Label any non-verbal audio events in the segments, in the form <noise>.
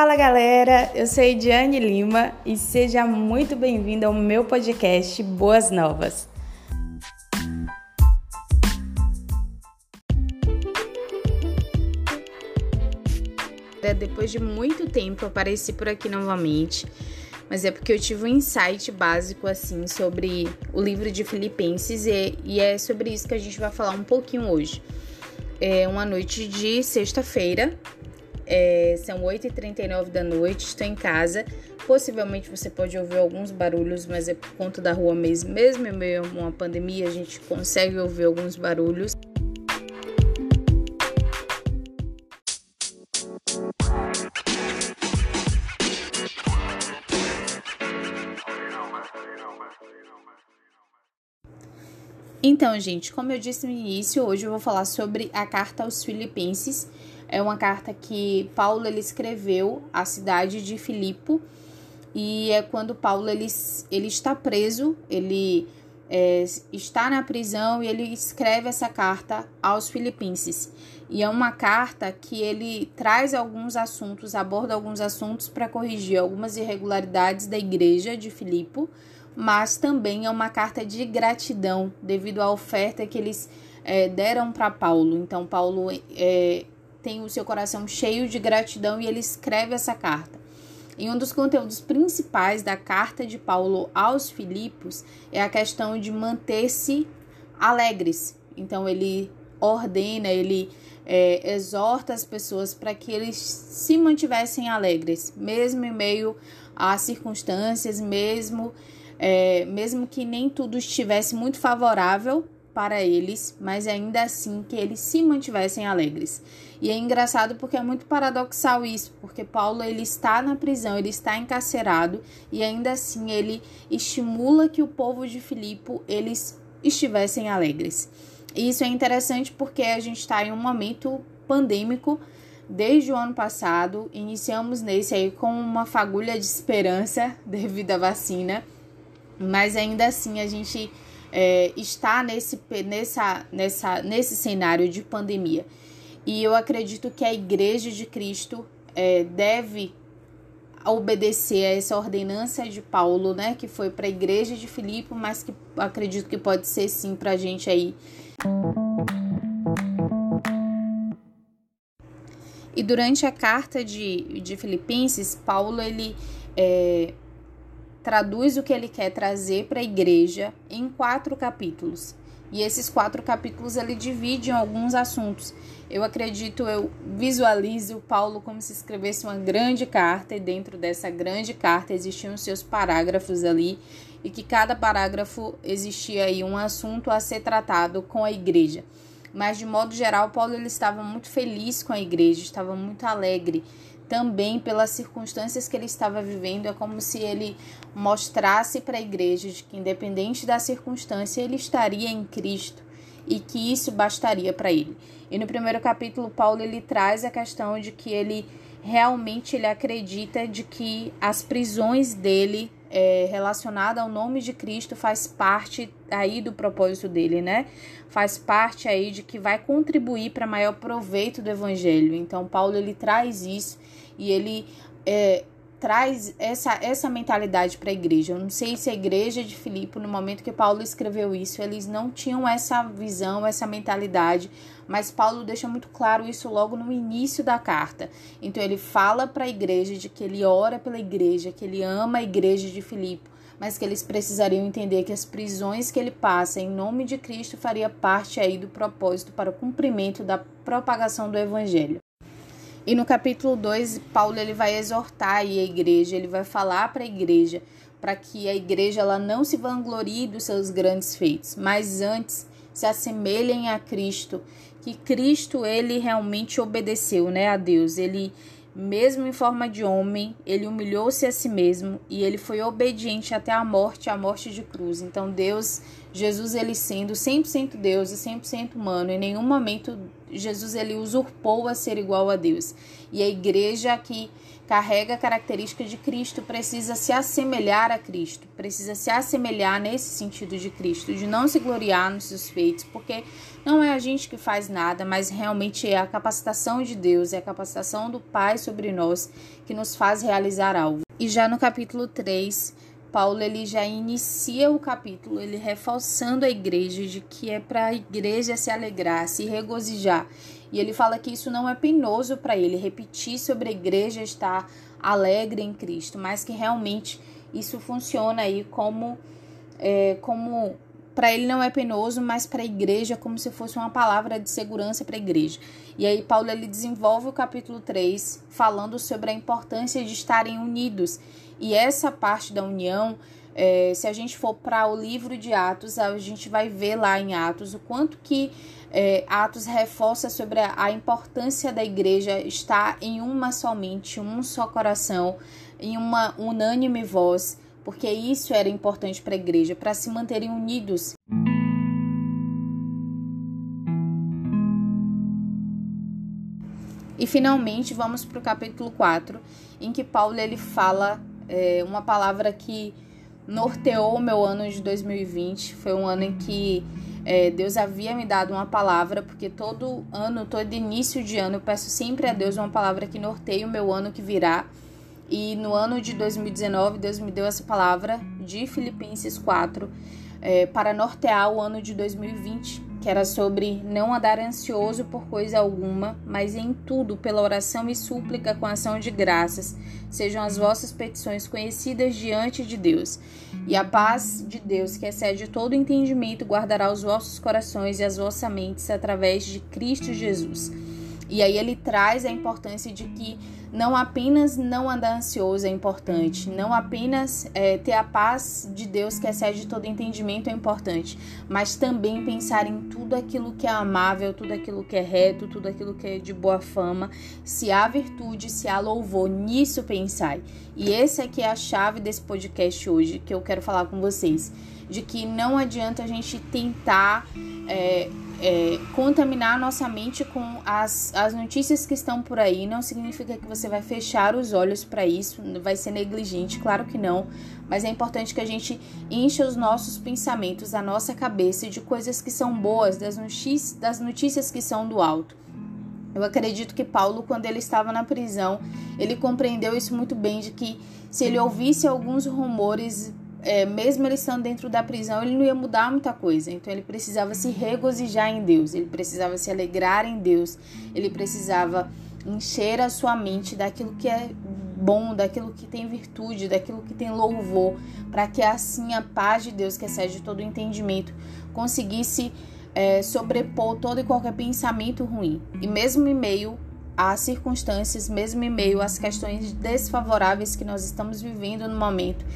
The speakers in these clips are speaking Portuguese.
Fala galera, eu sou Ediane Lima e seja muito bem-vindo ao meu podcast Boas Novas. Depois de muito tempo apareci por aqui novamente, mas é porque eu tive um insight básico assim sobre o livro de Filipenses e, e é sobre isso que a gente vai falar um pouquinho hoje. É uma noite de sexta-feira, é, são 8h39 da noite, estou em casa. Possivelmente você pode ouvir alguns barulhos, mas é por conta da rua mesmo. Mesmo em meio a uma pandemia, a gente consegue ouvir alguns barulhos. Então, gente, como eu disse no início, hoje eu vou falar sobre a carta aos Filipenses é uma carta que Paulo ele escreveu à cidade de Filipo e é quando Paulo ele, ele está preso, ele é, está na prisão e ele escreve essa carta aos filipenses. E é uma carta que ele traz alguns assuntos, aborda alguns assuntos para corrigir algumas irregularidades da igreja de Filipo, mas também é uma carta de gratidão devido à oferta que eles é, deram para Paulo. Então, Paulo é, tem o seu coração cheio de gratidão e ele escreve essa carta. E um dos conteúdos principais da carta de Paulo aos Filipos é a questão de manter-se alegres. Então ele ordena, ele é, exorta as pessoas para que eles se mantivessem alegres, mesmo em meio a circunstâncias, mesmo é, mesmo que nem tudo estivesse muito favorável para eles, mas ainda assim que eles se mantivessem alegres. E é engraçado porque é muito paradoxal isso, porque Paulo ele está na prisão, ele está encarcerado e ainda assim ele estimula que o povo de Filipe eles estivessem alegres. E isso é interessante porque a gente está em um momento pandêmico desde o ano passado, iniciamos nesse aí com uma fagulha de esperança <laughs> devido à vacina, mas ainda assim a gente é, está nesse, nessa, nessa, nesse cenário de pandemia. E eu acredito que a Igreja de Cristo é, deve obedecer a essa ordenança de Paulo, né, que foi para a Igreja de Filipe, mas que acredito que pode ser sim para a gente aí. E durante a carta de, de Filipenses, Paulo ele é, traduz o que ele quer trazer para a igreja em quatro capítulos. E esses quatro capítulos ele divide em alguns assuntos. Eu acredito, eu visualizo Paulo como se escrevesse uma grande carta e dentro dessa grande carta existiam seus parágrafos ali e que cada parágrafo existia aí um assunto a ser tratado com a igreja. Mas de modo geral, Paulo ele estava muito feliz com a igreja, estava muito alegre também pelas circunstâncias que ele estava vivendo, é como se ele mostrasse para a igreja de que, independente da circunstância, ele estaria em Cristo e que isso bastaria para ele. E no primeiro capítulo, Paulo ele traz a questão de que ele realmente ele acredita de que as prisões dele é, relacionada ao nome de Cristo faz parte aí do propósito dele, né? Faz parte aí de que vai contribuir para maior proveito do evangelho. Então Paulo ele traz isso e ele é, traz essa, essa mentalidade para a igreja. Eu não sei se a igreja de Filipe, no momento que Paulo escreveu isso, eles não tinham essa visão, essa mentalidade, mas Paulo deixa muito claro isso logo no início da carta. Então ele fala para a igreja de que ele ora pela igreja, que ele ama a igreja de Filipe, mas que eles precisariam entender que as prisões que ele passa em nome de Cristo faria parte aí do propósito para o cumprimento da propagação do evangelho. E no capítulo 2, Paulo ele vai exortar a igreja, ele vai falar para a igreja para que a igreja ela não se vanglorie dos seus grandes feitos, mas antes se assemelhem a Cristo, que Cristo ele realmente obedeceu, né, a Deus. Ele mesmo em forma de homem, ele humilhou-se a si mesmo e ele foi obediente até a morte, a morte de cruz. Então Deus Jesus ele sendo 100% Deus e 100% humano, em nenhum momento Jesus ele usurpou a ser igual a Deus. E a igreja que carrega a característica de Cristo precisa se assemelhar a Cristo, precisa se assemelhar nesse sentido de Cristo, de não se gloriar nos seus feitos, porque não é a gente que faz nada, mas realmente é a capacitação de Deus, é a capacitação do Pai sobre nós que nos faz realizar algo. E já no capítulo 3, Paulo ele já inicia o capítulo ele reforçando a igreja de que é para a igreja se alegrar, se regozijar. E ele fala que isso não é penoso para ele repetir sobre a igreja estar alegre em Cristo, mas que realmente isso funciona aí como é, como para ele não é penoso, mas para a igreja como se fosse uma palavra de segurança para a igreja. E aí Paulo ele desenvolve o capítulo 3 falando sobre a importância de estarem unidos e essa parte da união, é, se a gente for para o livro de Atos, a gente vai ver lá em Atos o quanto que é, Atos reforça sobre a, a importância da igreja estar em uma somente, um só coração, em uma unânime voz, porque isso era importante para a igreja, para se manterem unidos. E finalmente vamos para o capítulo 4, em que Paulo ele fala é uma palavra que norteou o meu ano de 2020. Foi um ano em que é, Deus havia me dado uma palavra, porque todo ano, todo início de ano, eu peço sempre a Deus uma palavra que norteie o meu ano que virá. E no ano de 2019, Deus me deu essa palavra de Filipenses 4 é, para nortear o ano de 2020 que era sobre não andar ansioso por coisa alguma, mas em tudo, pela oração e súplica com ação de graças, sejam as vossas petições conhecidas diante de Deus. E a paz de Deus, que excede todo entendimento, guardará os vossos corações e as vossas mentes através de Cristo Jesus. E aí ele traz a importância de que não apenas não andar ansioso é importante, não apenas é, ter a paz de Deus que excede todo entendimento é importante, mas também pensar em tudo aquilo que é amável, tudo aquilo que é reto, tudo aquilo que é de boa fama. Se há virtude, se há louvor, nisso pensai. E esse aqui é a chave desse podcast hoje que eu quero falar com vocês, de que não adianta a gente tentar é, é, contaminar a nossa mente com as, as notícias que estão por aí não significa que você vai fechar os olhos para isso, vai ser negligente, claro que não, mas é importante que a gente encha os nossos pensamentos, a nossa cabeça de coisas que são boas, das notícias, das notícias que são do alto. Eu acredito que Paulo, quando ele estava na prisão, ele compreendeu isso muito bem, de que se ele ouvisse alguns rumores é, mesmo ele estando dentro da prisão, ele não ia mudar muita coisa. Então ele precisava se regozijar em Deus, ele precisava se alegrar em Deus, ele precisava encher a sua mente daquilo que é bom, daquilo que tem virtude, daquilo que tem louvor, para que assim a paz de Deus, que excede todo o entendimento, conseguisse é, sobrepor todo e qualquer pensamento ruim. E mesmo em meio às circunstâncias, mesmo em meio às questões desfavoráveis que nós estamos vivendo no momento,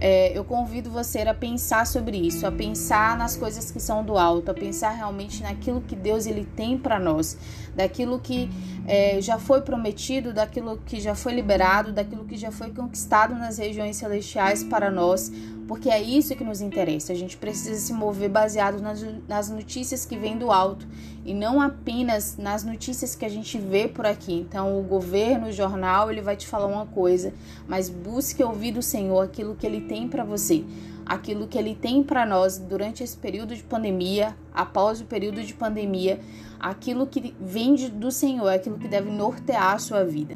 é, eu convido você a pensar sobre isso, a pensar nas coisas que são do alto, a pensar realmente naquilo que Deus ele tem para nós, daquilo que é, já foi prometido, daquilo que já foi liberado, daquilo que já foi conquistado nas regiões celestiais para nós, porque é isso que nos interessa. A gente precisa se mover baseado nas, notícias que vêm do alto e não apenas nas notícias que a gente vê por aqui. Então, o governo, o jornal, ele vai te falar uma coisa, mas busque ouvir do Senhor aquilo que ele tem para você, aquilo que ele tem para nós durante esse período de pandemia, após o período de pandemia, aquilo que vem do Senhor, aquilo que deve nortear a sua vida.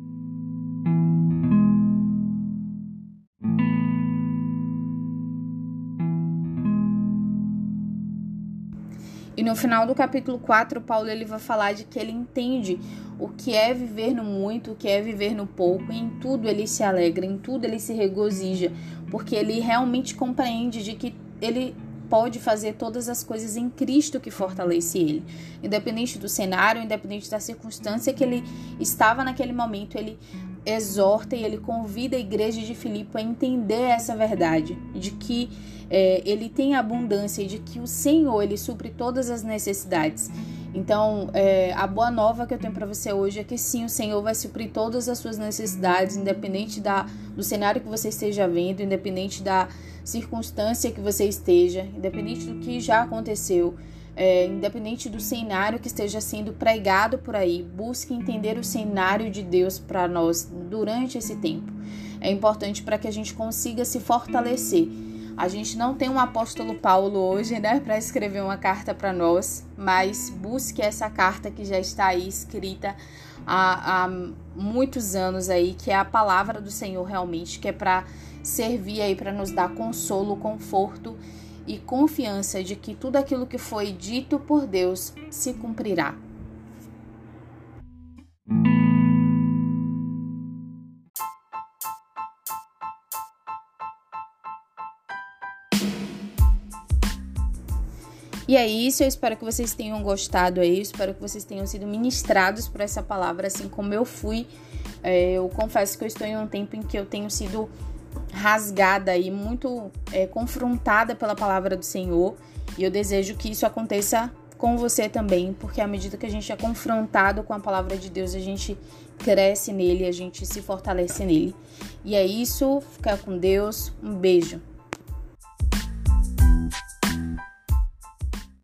E no final do capítulo 4, Paulo ele vai falar de que ele entende o que é viver no muito, o que é viver no pouco, e em tudo ele se alegra, em tudo ele se regozija, porque ele realmente compreende de que ele pode fazer todas as coisas em Cristo que fortalece ele. Independente do cenário, independente da circunstância que ele estava naquele momento, ele exorta e ele convida a igreja de Filipe a entender essa verdade, de que é, ele tem abundância e de que o Senhor ele supre todas as necessidades. Então, é, a boa nova que eu tenho para você hoje é que sim, o Senhor vai suprir todas as suas necessidades, independente da, do cenário que você esteja vendo, independente da circunstância que você esteja, independente do que já aconteceu, é, independente do cenário que esteja sendo pregado por aí. Busque entender o cenário de Deus para nós durante esse tempo. É importante para que a gente consiga se fortalecer a gente não tem um apóstolo Paulo hoje, né, para escrever uma carta para nós, mas busque essa carta que já está aí escrita há, há muitos anos aí, que é a palavra do Senhor realmente, que é para servir aí para nos dar consolo, conforto e confiança de que tudo aquilo que foi dito por Deus se cumprirá. E é isso, eu espero que vocês tenham gostado aí, eu espero que vocês tenham sido ministrados por essa palavra, assim como eu fui. É, eu confesso que eu estou em um tempo em que eu tenho sido rasgada e muito é, confrontada pela palavra do Senhor. E eu desejo que isso aconteça com você também, porque à medida que a gente é confrontado com a palavra de Deus, a gente cresce nele, a gente se fortalece nele. E é isso, fica com Deus, um beijo.